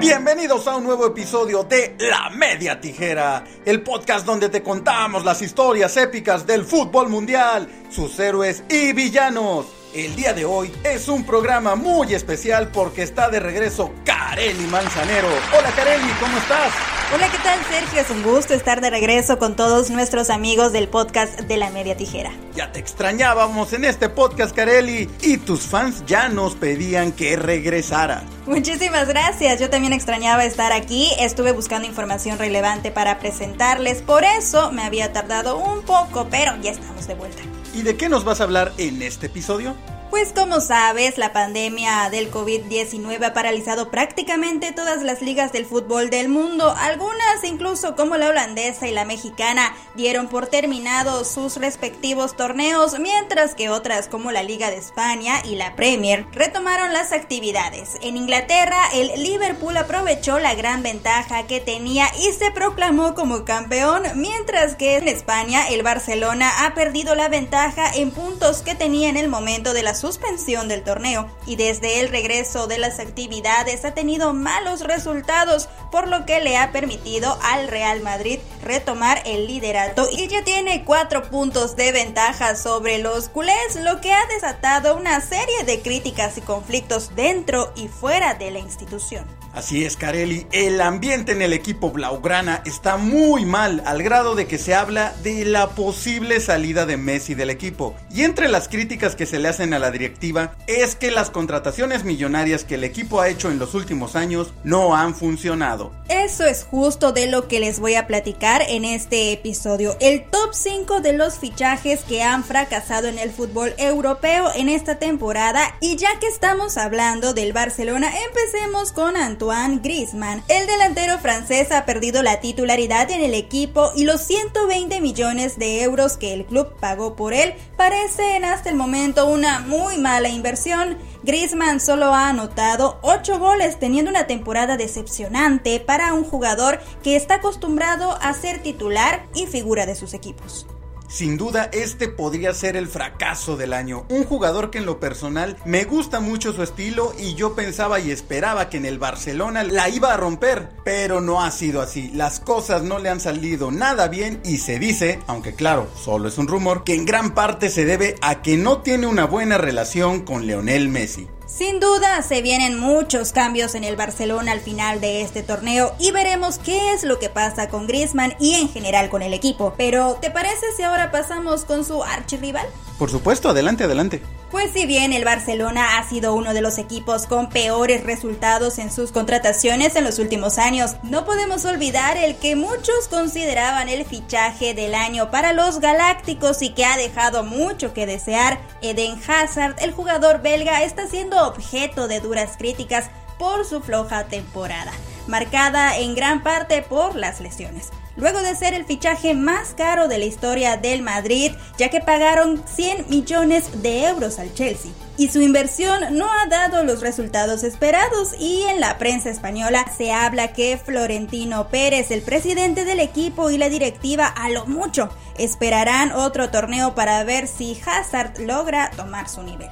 Bienvenidos a un nuevo episodio de La Media Tijera, el podcast donde te contamos las historias épicas del fútbol mundial, sus héroes y villanos. El día de hoy es un programa muy especial porque está de regreso Kareli Manzanero. Hola Kareli, ¿cómo estás? Hola, ¿qué tal Sergio? Es un gusto estar de regreso con todos nuestros amigos del podcast de la Media Tijera. Ya te extrañábamos en este podcast, Kareli, y tus fans ya nos pedían que regresara. Muchísimas gracias, yo también extrañaba estar aquí, estuve buscando información relevante para presentarles, por eso me había tardado un poco, pero ya estamos de vuelta. ¿Y de qué nos vas a hablar en este episodio? Pues como sabes, la pandemia del COVID-19 ha paralizado prácticamente todas las ligas del fútbol del mundo. Algunas, incluso como la holandesa y la mexicana, dieron por terminados sus respectivos torneos, mientras que otras como la Liga de España y la Premier retomaron las actividades. En Inglaterra, el Liverpool aprovechó la gran ventaja que tenía y se proclamó como campeón, mientras que en España el Barcelona ha perdido la ventaja en puntos que tenía en el momento de la suspensión del torneo y desde el regreso de las actividades ha tenido malos resultados, por lo que le ha permitido al Real Madrid retomar el liderato y ya tiene cuatro puntos de ventaja sobre los culés, lo que ha desatado una serie de críticas y conflictos dentro y fuera de la institución. Así es, Carelli, el ambiente en el equipo Blaugrana está muy mal, al grado de que se habla de la posible salida de Messi del equipo. Y entre las críticas que se le hacen a la directiva es que las contrataciones millonarias que el equipo ha hecho en los últimos años no han funcionado. Eso es justo de lo que les voy a platicar en este episodio. El top 5 de los fichajes que han fracasado en el fútbol europeo en esta temporada. Y ya que estamos hablando del Barcelona, empecemos con Antonio Antoine Griezmann. El delantero francés ha perdido la titularidad en el equipo y los 120 millones de euros que el club pagó por él parecen hasta el momento una muy mala inversión. Griezmann solo ha anotado 8 goles teniendo una temporada decepcionante para un jugador que está acostumbrado a ser titular y figura de sus equipos. Sin duda, este podría ser el fracaso del año. Un jugador que en lo personal me gusta mucho su estilo y yo pensaba y esperaba que en el Barcelona la iba a romper, pero no ha sido así. Las cosas no le han salido nada bien y se dice, aunque claro, solo es un rumor, que en gran parte se debe a que no tiene una buena relación con Leonel Messi. Sin duda se vienen muchos cambios en el Barcelona al final de este torneo y veremos qué es lo que pasa con Griezmann y en general con el equipo. Pero ¿te parece si ahora pasamos con su archirrival? Por supuesto, adelante, adelante. Pues si bien el Barcelona ha sido uno de los equipos con peores resultados en sus contrataciones en los últimos años, no podemos olvidar el que muchos consideraban el fichaje del año para los Galácticos y que ha dejado mucho que desear. Eden Hazard, el jugador belga, está siendo objeto de duras críticas por su floja temporada, marcada en gran parte por las lesiones luego de ser el fichaje más caro de la historia del Madrid, ya que pagaron 100 millones de euros al Chelsea. Y su inversión no ha dado los resultados esperados y en la prensa española se habla que Florentino Pérez, el presidente del equipo y la directiva a lo mucho esperarán otro torneo para ver si Hazard logra tomar su nivel.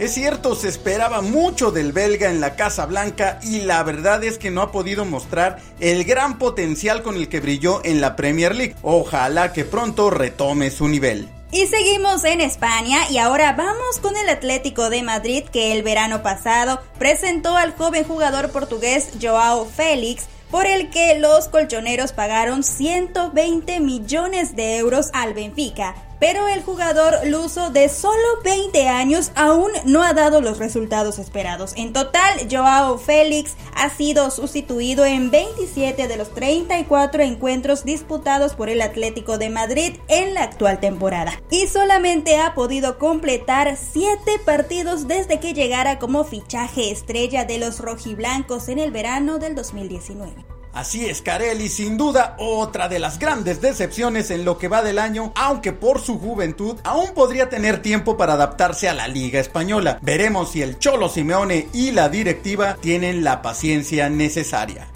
Es cierto, se esperaba mucho del belga en la Casa Blanca y la verdad es que no ha podido mostrar el gran potencial con el que brilló en la Premier League. Ojalá que pronto retome su nivel. Y seguimos en España y ahora vamos con el Atlético de Madrid que el verano pasado presentó al joven jugador portugués Joao Félix por el que los colchoneros pagaron 120 millones de euros al Benfica pero el jugador luso de solo 20 años aún no ha dado los resultados esperados. En total, Joao Félix ha sido sustituido en 27 de los 34 encuentros disputados por el Atlético de Madrid en la actual temporada y solamente ha podido completar 7 partidos desde que llegara como fichaje estrella de los rojiblancos en el verano del 2019. Así es, Carelli, sin duda otra de las grandes decepciones en lo que va del año, aunque por su juventud aún podría tener tiempo para adaptarse a la Liga Española. Veremos si el Cholo Simeone y la directiva tienen la paciencia necesaria.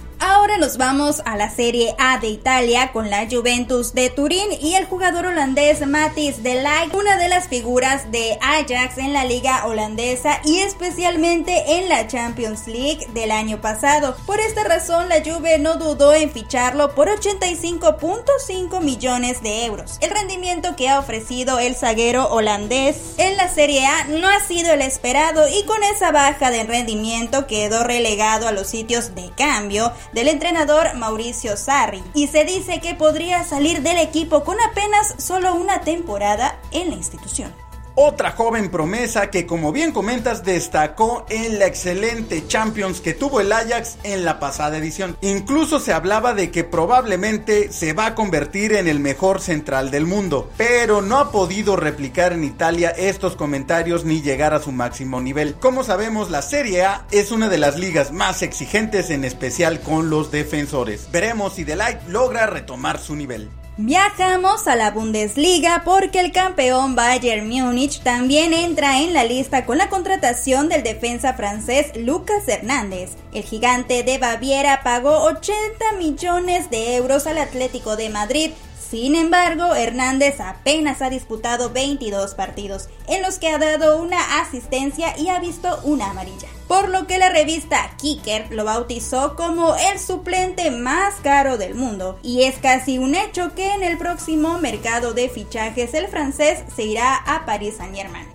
Ahora nos vamos a la Serie A de Italia con la Juventus de Turín y el jugador holandés Matis de Ligt, una de las figuras de Ajax en la liga holandesa y especialmente en la Champions League del año pasado. Por esta razón la Juve no dudó en ficharlo por 85.5 millones de euros. El rendimiento que ha ofrecido el zaguero holandés en la Serie A no ha sido el esperado y con esa baja de rendimiento quedó relegado a los sitios de cambio del entrenador Mauricio Sarri y se dice que podría salir del equipo con apenas solo una temporada en la institución. Otra joven promesa que como bien comentas destacó en la excelente Champions que tuvo el Ajax en la pasada edición. Incluso se hablaba de que probablemente se va a convertir en el mejor central del mundo, pero no ha podido replicar en Italia estos comentarios ni llegar a su máximo nivel. Como sabemos, la Serie A es una de las ligas más exigentes en especial con los defensores. Veremos si Delight logra retomar su nivel. Viajamos a la Bundesliga porque el campeón Bayern Múnich también entra en la lista con la contratación del defensa francés Lucas Hernández. El gigante de Baviera pagó 80 millones de euros al Atlético de Madrid sin embargo, Hernández apenas ha disputado 22 partidos, en los que ha dado una asistencia y ha visto una amarilla. Por lo que la revista Kicker lo bautizó como el suplente más caro del mundo. Y es casi un hecho que en el próximo mercado de fichajes el francés se irá a Paris Saint Germain.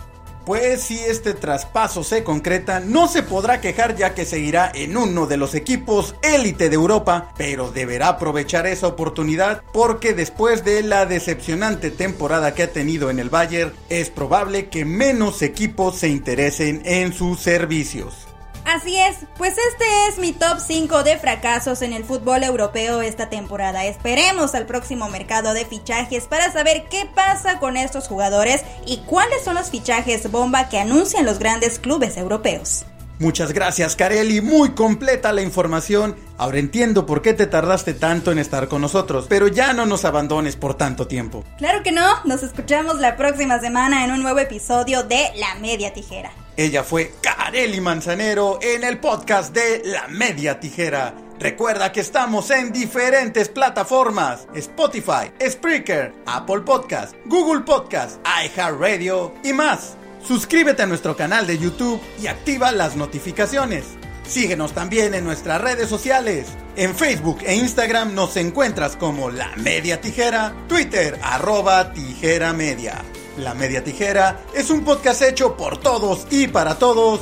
Pues si este traspaso se concreta, no se podrá quejar ya que seguirá en uno de los equipos élite de Europa, pero deberá aprovechar esa oportunidad porque después de la decepcionante temporada que ha tenido en el Bayern, es probable que menos equipos se interesen en sus servicios. Así es, pues este es mi top 5 de fracasos en el fútbol europeo esta temporada. Esperemos al próximo mercado de fichajes para saber qué pasa con estos jugadores y cuáles son los fichajes bomba que anuncian los grandes clubes europeos. Muchas gracias, Kareli. Muy completa la información. Ahora entiendo por qué te tardaste tanto en estar con nosotros, pero ya no nos abandones por tanto tiempo. Claro que no. Nos escuchamos la próxima semana en un nuevo episodio de La Media Tijera. Ella fue Kareli Manzanero en el podcast de La Media Tijera. Recuerda que estamos en diferentes plataformas: Spotify, Spreaker, Apple Podcast, Google Podcast, iHeartRadio y más. Suscríbete a nuestro canal de YouTube y activa las notificaciones. Síguenos también en nuestras redes sociales. En Facebook e Instagram nos encuentras como La Media Tijera, Twitter arroba Tijera Media. La Media Tijera es un podcast hecho por todos y para todos.